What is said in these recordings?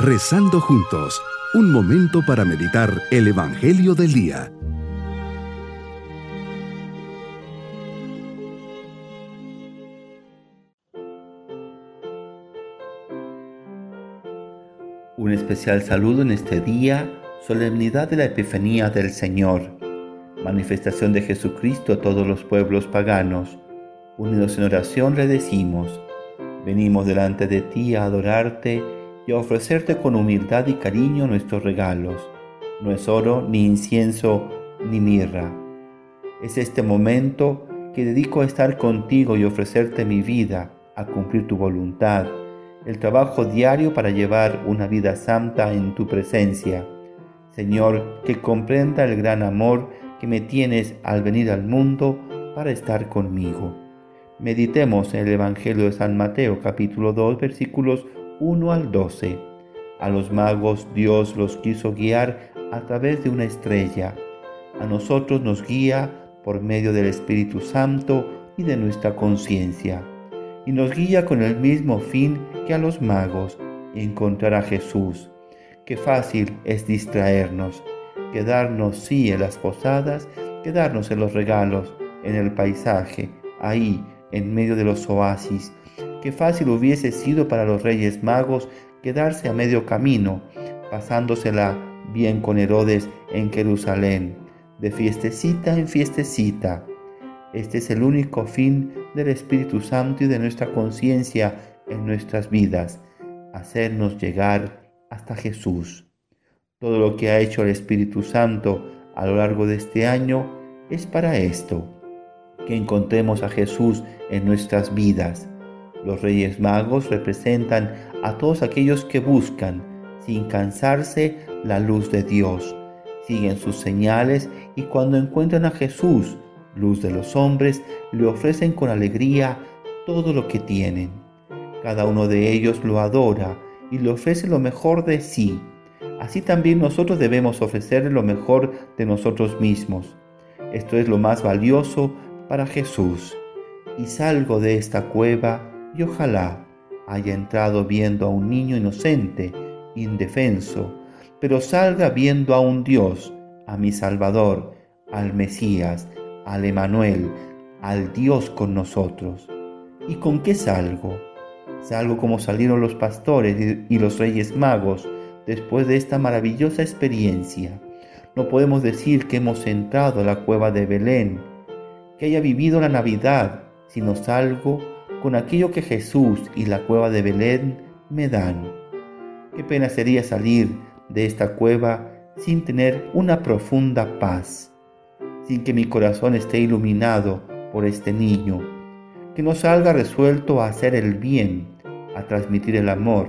Rezando juntos, un momento para meditar el Evangelio del Día. Un especial saludo en este día, solemnidad de la Epifanía del Señor, manifestación de Jesucristo a todos los pueblos paganos. Unidos en oración le decimos, venimos delante de ti a adorarte y a ofrecerte con humildad y cariño nuestros regalos. No es oro, ni incienso, ni mirra. Es este momento que dedico a estar contigo y ofrecerte mi vida, a cumplir tu voluntad, el trabajo diario para llevar una vida santa en tu presencia. Señor, que comprenda el gran amor que me tienes al venir al mundo para estar conmigo. Meditemos en el Evangelio de San Mateo capítulo 2 versículos 1 al 12. A los magos Dios los quiso guiar a través de una estrella. A nosotros nos guía por medio del Espíritu Santo y de nuestra conciencia. Y nos guía con el mismo fin que a los magos, encontrar a Jesús. Qué fácil es distraernos quedarnos sí en las posadas, quedarnos en los regalos, en el paisaje, ahí, en medio de los oasis. Qué fácil hubiese sido para los reyes magos quedarse a medio camino, pasándosela bien con Herodes en Jerusalén, de fiestecita en fiestecita. Este es el único fin del Espíritu Santo y de nuestra conciencia en nuestras vidas, hacernos llegar hasta Jesús. Todo lo que ha hecho el Espíritu Santo a lo largo de este año es para esto, que encontremos a Jesús en nuestras vidas. Los Reyes Magos representan a todos aquellos que buscan, sin cansarse, la luz de Dios. Siguen sus señales y cuando encuentran a Jesús, luz de los hombres, le ofrecen con alegría todo lo que tienen. Cada uno de ellos lo adora y le ofrece lo mejor de sí así también nosotros debemos ofrecerle lo mejor de nosotros mismos. Esto es lo más valioso para Jesús. Y salgo de esta cueva y ojalá haya entrado viendo a un niño inocente, indefenso, pero salga viendo a un Dios, a mi Salvador, al Mesías, al Emanuel, al Dios con nosotros. ¿Y con qué salgo? Salgo como salieron los pastores y los reyes magos, después de esta maravillosa experiencia. No podemos decir que hemos entrado a la cueva de Belén, que haya vivido la Navidad, sino salgo con aquello que Jesús y la cueva de Belén me dan. Qué pena sería salir de esta cueva sin tener una profunda paz, sin que mi corazón esté iluminado por este niño, que no salga resuelto a hacer el bien, a transmitir el amor,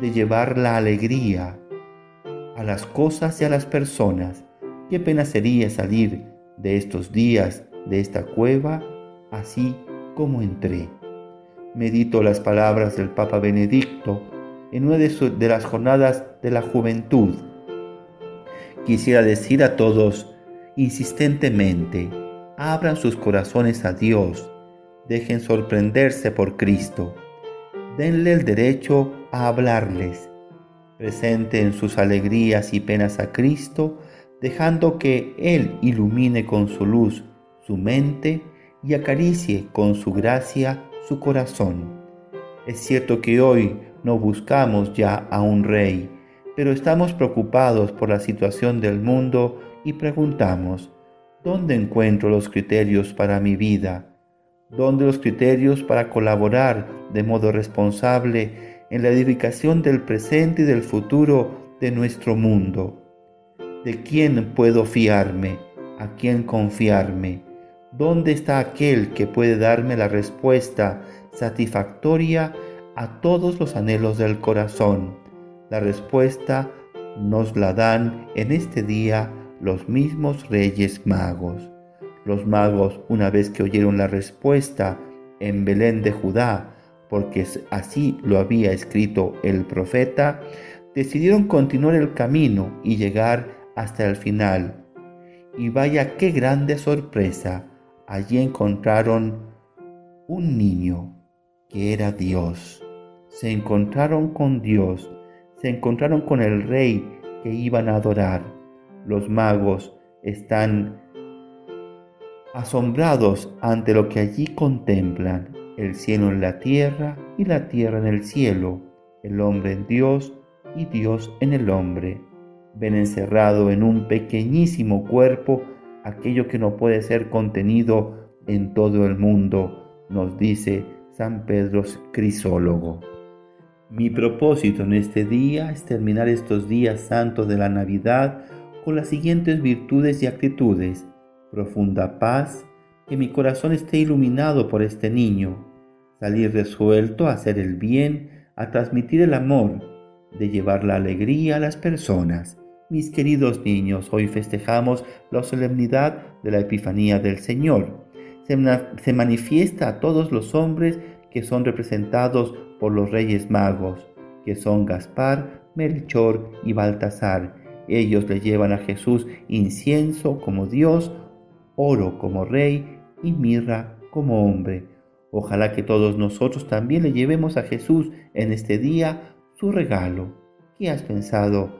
de llevar la alegría a las cosas y a las personas. Qué pena sería salir de estos días, de esta cueva, así como entré. Medito las palabras del Papa Benedicto en una de, las jornadas de la juventud. Quisiera decir a todos insistentemente, abran sus corazones a Dios, dejen sorprenderse por Cristo denle el derecho a hablarles. Presenten sus alegrías y penas a Cristo, dejando que Él ilumine con su luz su mente y acaricie con su gracia su corazón. Es cierto que hoy no buscamos ya a un rey, pero estamos preocupados por la situación del mundo y preguntamos, ¿dónde encuentro los criterios para mi vida? donde los criterios para colaborar de modo responsable en la edificación del presente y del futuro de nuestro mundo. ¿De quién puedo fiarme? ¿A quién confiarme? ¿Dónde está aquel que puede darme la respuesta satisfactoria a todos los anhelos del corazón? La respuesta nos la dan en este día los mismos reyes magos. Los magos, una vez que oyeron la respuesta en Belén de Judá, porque así lo había escrito el profeta, decidieron continuar el camino y llegar hasta el final. Y vaya qué grande sorpresa, allí encontraron un niño que era Dios. Se encontraron con Dios, se encontraron con el rey que iban a adorar. Los magos están asombrados ante lo que allí contemplan, el cielo en la tierra y la tierra en el cielo, el hombre en Dios y Dios en el hombre. Ven encerrado en un pequeñísimo cuerpo aquello que no puede ser contenido en todo el mundo, nos dice San Pedro Crisólogo. Mi propósito en este día es terminar estos días santos de la Navidad con las siguientes virtudes y actitudes. Profunda paz, que mi corazón esté iluminado por este niño. Salir resuelto a hacer el bien, a transmitir el amor, de llevar la alegría a las personas. Mis queridos niños, hoy festejamos la solemnidad de la Epifanía del Señor. Se, manifiesta a todos los hombres que son representados por los reyes magos, que son Gaspar, Melchor y Baltasar. Ellos le llevan a Jesús incienso como Dios, oro como rey y mirra como hombre. Ojalá que todos nosotros también le llevemos a Jesús en este día su regalo. ¿Qué has pensado